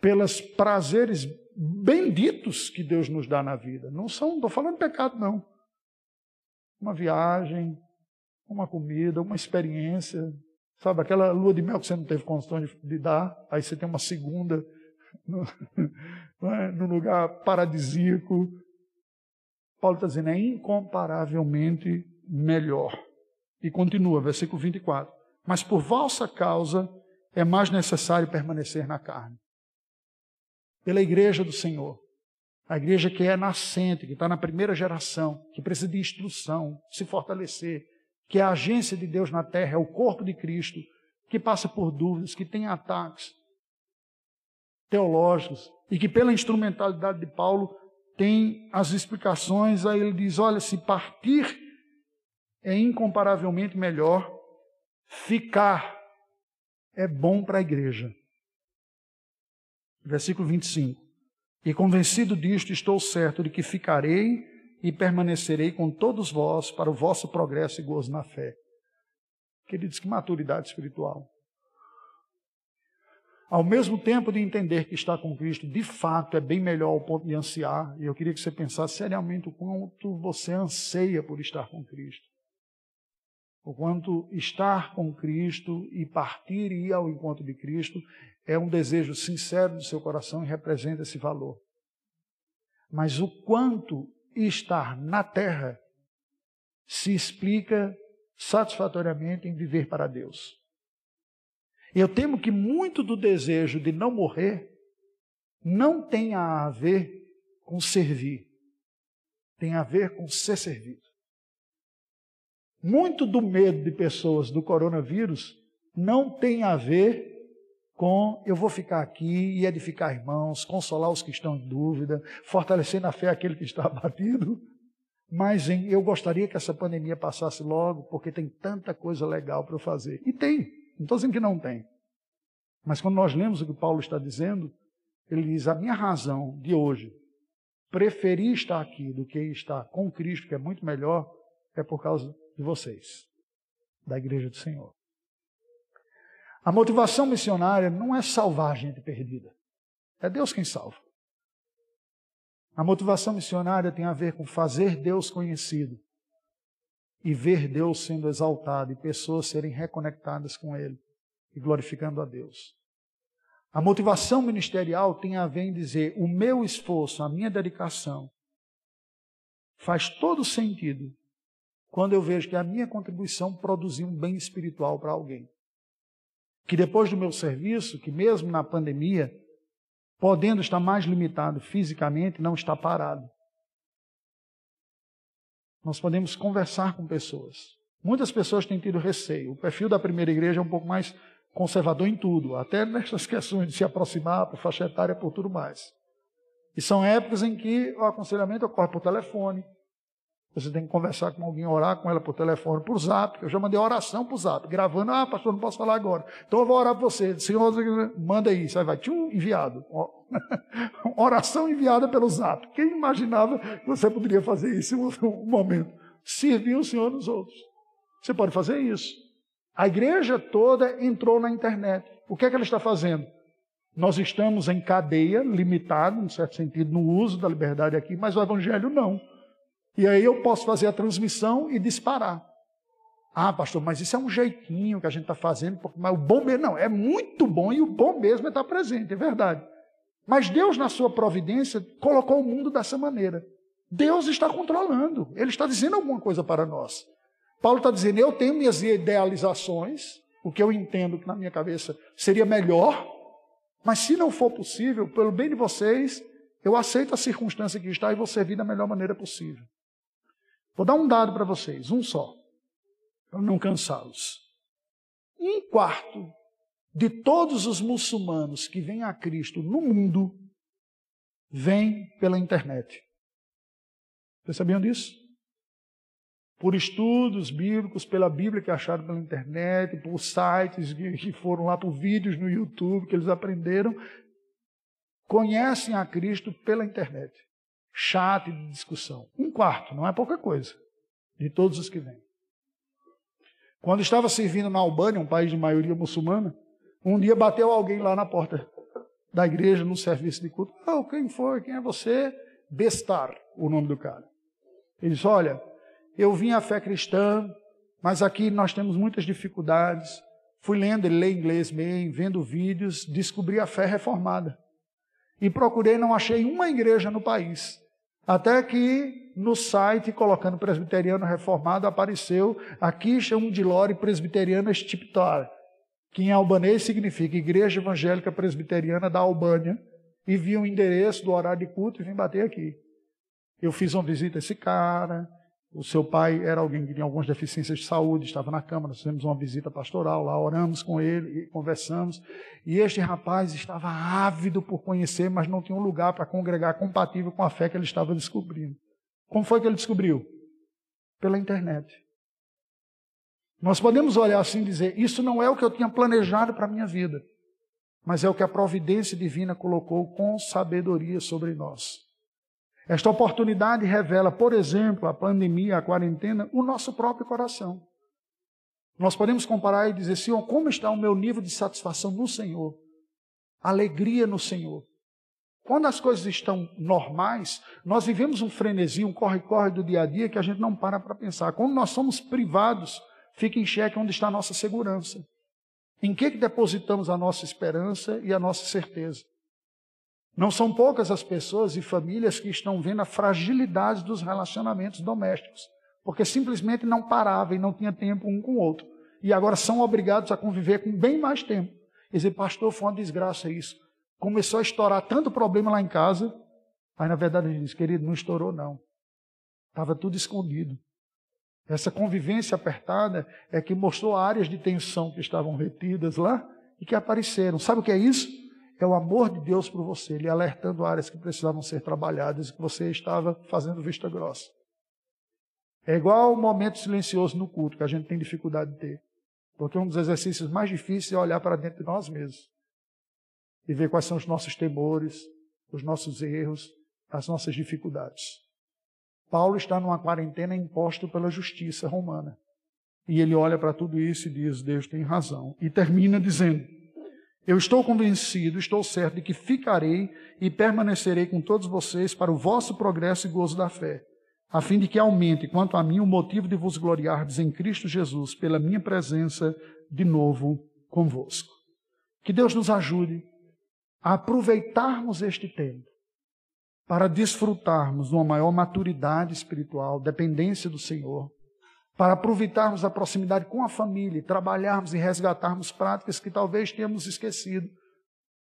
pelos prazeres benditos que Deus nos dá na vida. Não são, estou falando pecado, não. Uma viagem, uma comida, uma experiência, sabe, aquela lua de mel que você não teve condições de dar, aí você tem uma segunda no, é? no lugar paradisíaco. Paulo está dizendo, é incomparavelmente melhor. E continua, versículo 24. Mas por vossa causa é mais necessário permanecer na carne. Pela igreja do Senhor. A igreja que é nascente, que está na primeira geração, que precisa de instrução, se fortalecer, que é a agência de Deus na terra, é o corpo de Cristo, que passa por dúvidas, que tem ataques, teológicos e que pela instrumentalidade de Paulo tem as explicações, aí ele diz: olha, se partir é incomparavelmente melhor, ficar é bom para a igreja. Versículo 25. E convencido disto, estou certo de que ficarei e permanecerei com todos vós para o vosso progresso e gozo na fé. Queridos, que maturidade espiritual. Ao mesmo tempo de entender que estar com Cristo de fato é bem melhor ao ponto de ansiar, e eu queria que você pensasse seriamente o quanto você anseia por estar com Cristo. O quanto estar com Cristo e partir e ir ao encontro de Cristo é um desejo sincero do seu coração e representa esse valor. Mas o quanto estar na terra se explica satisfatoriamente em viver para Deus. Eu temo que muito do desejo de não morrer não tenha a ver com servir, tem a ver com ser servido. Muito do medo de pessoas do coronavírus não tem a ver com eu vou ficar aqui e edificar irmãos, consolar os que estão em dúvida, fortalecer na fé aquele que está abatido, mas eu gostaria que essa pandemia passasse logo, porque tem tanta coisa legal para fazer. E tem, não estou dizendo que não tem. Mas quando nós lemos o que Paulo está dizendo, ele diz: a minha razão de hoje preferir estar aqui do que estar com Cristo, que é muito melhor, é por causa de vocês, da igreja do Senhor. A motivação missionária não é salvar gente perdida. É Deus quem salva. A motivação missionária tem a ver com fazer Deus conhecido e ver Deus sendo exaltado e pessoas serem reconectadas com Ele e glorificando a Deus. A motivação ministerial tem a ver em dizer: o meu esforço, a minha dedicação, faz todo sentido quando eu vejo que a minha contribuição produziu um bem espiritual para alguém. Que depois do meu serviço, que mesmo na pandemia, podendo estar mais limitado fisicamente, não está parado. Nós podemos conversar com pessoas. Muitas pessoas têm tido receio. O perfil da primeira igreja é um pouco mais conservador em tudo, até nessas questões de se aproximar por faixa etária, por tudo mais. E são épocas em que o aconselhamento ocorre por telefone, você tem que conversar com alguém, orar com ela por telefone, por zap. Eu já mandei oração por zap, gravando. Ah, pastor, não posso falar agora. Então eu vou orar para você. Senhor, manda aí. Você vai, tchum, enviado. oração enviada pelo zap. Quem imaginava que você poderia fazer isso em um momento? Servir o Senhor nos outros. Você pode fazer isso. A igreja toda entrou na internet. O que é que ela está fazendo? Nós estamos em cadeia, limitado, em certo sentido, no uso da liberdade aqui, mas o evangelho não. E aí eu posso fazer a transmissão e disparar. Ah, pastor, mas isso é um jeitinho que a gente está fazendo, mas o bom mesmo, não, é muito bom e o bom mesmo é estar presente, é verdade. Mas Deus, na sua providência, colocou o mundo dessa maneira. Deus está controlando, Ele está dizendo alguma coisa para nós. Paulo está dizendo: eu tenho minhas idealizações, o que eu entendo que na minha cabeça seria melhor, mas se não for possível, pelo bem de vocês, eu aceito a circunstância que está e vou servir da melhor maneira possível. Vou dar um dado para vocês, um só, para não cansá-los. Um quarto de todos os muçulmanos que vêm a Cristo no mundo vem pela internet. Vocês sabiam disso? Por estudos bíblicos, pela Bíblia que acharam pela internet, por sites que foram lá, por vídeos no YouTube que eles aprenderam, conhecem a Cristo pela internet chat de discussão. Um quarto, não é pouca coisa, de todos os que vêm. Quando estava servindo na Albânia, um país de maioria muçulmana, um dia bateu alguém lá na porta da igreja, no serviço de culto. Oh, quem foi? Quem é você? Bestar, o nome do cara. Ele disse: Olha, eu vim à fé cristã, mas aqui nós temos muitas dificuldades. Fui lendo, ele lê inglês bem, vendo vídeos, descobri a fé reformada. E procurei, não achei uma igreja no país até que no site, colocando presbiteriano reformado, apareceu aqui chama de Lore Presbiteriana Stiptar, que em albanês significa Igreja Evangélica Presbiteriana da Albânia, e vi o endereço do horário de culto e vim bater aqui. Eu fiz uma visita a esse cara, o seu pai era alguém que tinha algumas deficiências de saúde, estava na Câmara, fizemos uma visita pastoral lá, oramos com ele e conversamos. E este rapaz estava ávido por conhecer, mas não tinha um lugar para congregar compatível com a fé que ele estava descobrindo. Como foi que ele descobriu? Pela internet. Nós podemos olhar assim e dizer: Isso não é o que eu tinha planejado para a minha vida, mas é o que a providência divina colocou com sabedoria sobre nós. Esta oportunidade revela, por exemplo, a pandemia, a quarentena, o nosso próprio coração. Nós podemos comparar e dizer, Senhor, como está o meu nível de satisfação no Senhor? Alegria no Senhor. Quando as coisas estão normais, nós vivemos um frenesi, um corre-corre do dia a dia que a gente não para para pensar. Quando nós somos privados, fica em xeque onde está a nossa segurança. Em que, que depositamos a nossa esperança e a nossa certeza? Não são poucas as pessoas e famílias que estão vendo a fragilidade dos relacionamentos domésticos, porque simplesmente não parava e não tinha tempo um com o outro. E agora são obrigados a conviver com bem mais tempo. E dizer, pastor, foi uma desgraça isso. Começou a estourar tanto problema lá em casa. Aí, na verdade, ele diz, querido, não estourou, não. Estava tudo escondido. Essa convivência apertada é que mostrou áreas de tensão que estavam retidas lá e que apareceram. Sabe o que é isso? É o amor de Deus por você, Ele alertando áreas que precisavam ser trabalhadas e que você estava fazendo vista grossa. É igual o momento silencioso no culto, que a gente tem dificuldade de ter. Porque um dos exercícios mais difíceis é olhar para dentro de nós mesmos e ver quais são os nossos temores, os nossos erros, as nossas dificuldades. Paulo está numa quarentena imposta pela justiça romana. E ele olha para tudo isso e diz: Deus tem razão. E termina dizendo: Eu estou convencido, estou certo de que ficarei e permanecerei com todos vocês para o vosso progresso e gozo da fé, a fim de que aumente, quanto a mim, o motivo de vos gloriardes em Cristo Jesus pela minha presença de novo convosco. Que Deus nos ajude a aproveitarmos este tempo para desfrutarmos de uma maior maturidade espiritual, dependência do Senhor, para aproveitarmos a proximidade com a família, trabalharmos e resgatarmos práticas que talvez tenhamos esquecido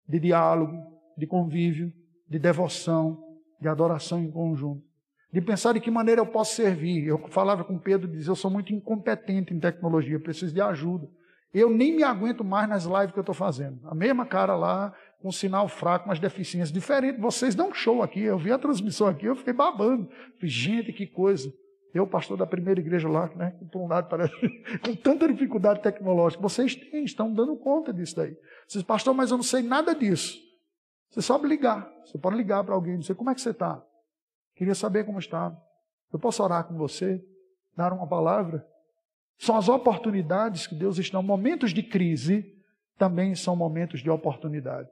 de diálogo, de convívio, de devoção, de adoração em conjunto. De pensar de que maneira eu posso servir. Eu falava com Pedro e dizia: Eu sou muito incompetente em tecnologia, preciso de ajuda. Eu nem me aguento mais nas lives que eu estou fazendo. A mesma cara lá, com sinal fraco, mas deficiências diferentes. Vocês dão um show aqui. Eu vi a transmissão aqui, eu fiquei babando. Gente, que coisa. Eu, pastor da primeira igreja lá, né, por um lado parece, com tanta dificuldade tecnológica, vocês têm, estão dando conta disso daí. Vocês, pastor, mas eu não sei nada disso. Você sabe ligar. Você pode ligar para alguém e dizer, como é que você está? Queria saber como está. Eu posso orar com você? Dar uma palavra? São as oportunidades que Deus está. Momentos de crise também são momentos de oportunidade.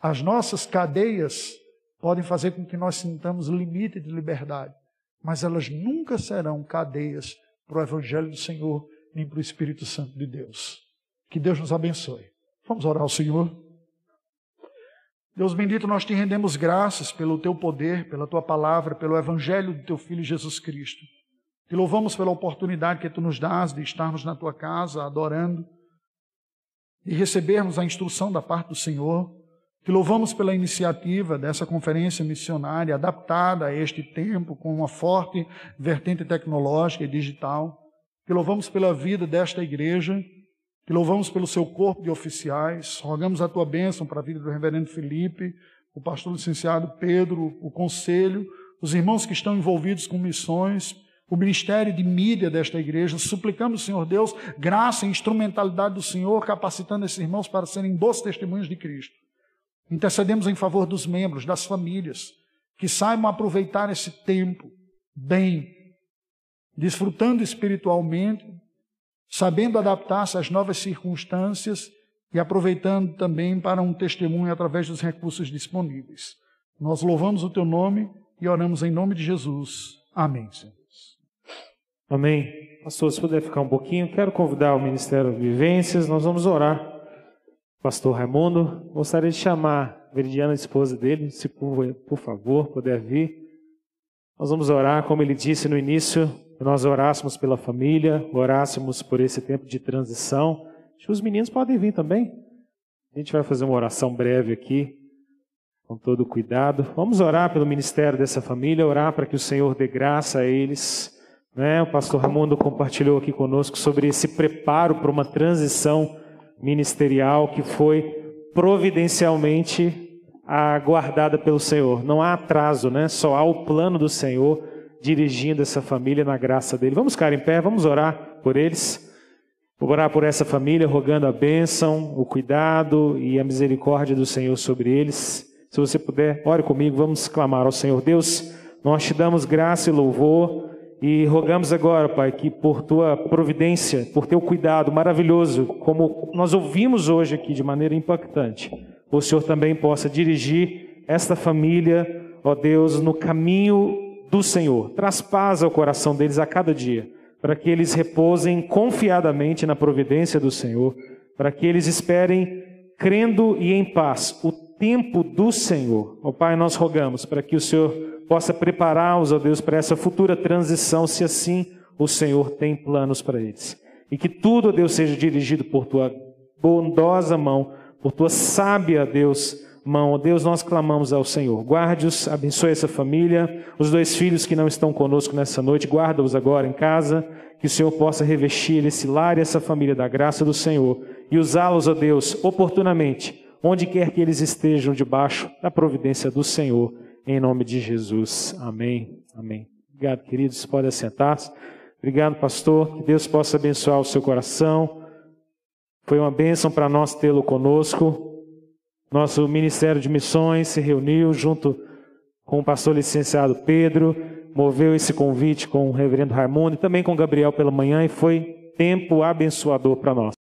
As nossas cadeias podem fazer com que nós sintamos limite de liberdade mas elas nunca serão cadeias para o Evangelho do Senhor, nem para o Espírito Santo de Deus. Que Deus nos abençoe. Vamos orar ao Senhor. Deus bendito, nós te rendemos graças pelo teu poder, pela tua palavra, pelo Evangelho do teu Filho Jesus Cristo. Te louvamos pela oportunidade que tu nos dás de estarmos na tua casa adorando e recebermos a instrução da parte do Senhor. Te louvamos pela iniciativa dessa conferência missionária adaptada a este tempo, com uma forte vertente tecnológica e digital. Te louvamos pela vida desta igreja. Te louvamos pelo seu corpo de oficiais. Rogamos a tua bênção para a vida do reverendo Felipe, o pastor licenciado Pedro, o conselho, os irmãos que estão envolvidos com missões, o ministério de mídia desta igreja. Suplicamos, Senhor Deus, graça e instrumentalidade do Senhor, capacitando esses irmãos para serem bons testemunhos de Cristo. Intercedemos em favor dos membros, das famílias, que saibam aproveitar esse tempo bem, desfrutando espiritualmente, sabendo adaptar-se às novas circunstâncias e aproveitando também para um testemunho através dos recursos disponíveis. Nós louvamos o teu nome e oramos em nome de Jesus. Amém, Senhor. Amém. Pastor, se puder ficar um pouquinho, quero convidar o Ministério de Vivências, nós vamos orar. Pastor Raimundo, gostaria de chamar a Veridiana, a esposa dele, se por, por favor puder vir. Nós vamos orar, como ele disse no início, nós orássemos pela família, orássemos por esse tempo de transição. Acho que os meninos podem vir também. A gente vai fazer uma oração breve aqui, com todo cuidado. Vamos orar pelo ministério dessa família, orar para que o Senhor dê graça a eles. Né? O pastor Raimundo compartilhou aqui conosco sobre esse preparo para uma transição ministerial que foi providencialmente aguardada pelo Senhor. Não há atraso, né? Só há o plano do Senhor dirigindo essa família na graça dele. Vamos ficar em pé, vamos orar por eles. Vou orar por essa família, rogando a bênção, o cuidado e a misericórdia do Senhor sobre eles. Se você puder, ore comigo, vamos clamar ao Senhor. Deus, nós te damos graça e louvor e rogamos agora, Pai, que por tua providência, por teu cuidado maravilhoso, como nós ouvimos hoje aqui de maneira impactante, o Senhor também possa dirigir esta família, ó Deus, no caminho do Senhor. Traz paz ao coração deles a cada dia, para que eles repousem confiadamente na providência do Senhor, para que eles esperem, crendo e em paz, o tempo do Senhor. Ó Pai, nós rogamos para que o Senhor possa prepará-los, ó Deus, para essa futura transição, se assim o Senhor tem planos para eles. E que tudo, ó Deus, seja dirigido por tua bondosa mão, por tua sábia, Deus, mão. Ó Deus, nós clamamos ao Senhor. Guarde-os, abençoe essa família, os dois filhos que não estão conosco nessa noite, guarda-os agora em casa, que o Senhor possa revestir esse lar e essa família da graça do Senhor e usá-los, ó Deus, oportunamente, onde quer que eles estejam debaixo da providência do Senhor, em nome de Jesus. Amém. Amém. Obrigado, queridos. Pode assentar-se. Obrigado, pastor. Que Deus possa abençoar o seu coração. Foi uma bênção para nós tê-lo conosco. Nosso Ministério de Missões se reuniu junto com o pastor licenciado Pedro, moveu esse convite com o reverendo Raimundo e também com Gabriel pela manhã e foi tempo abençoador para nós.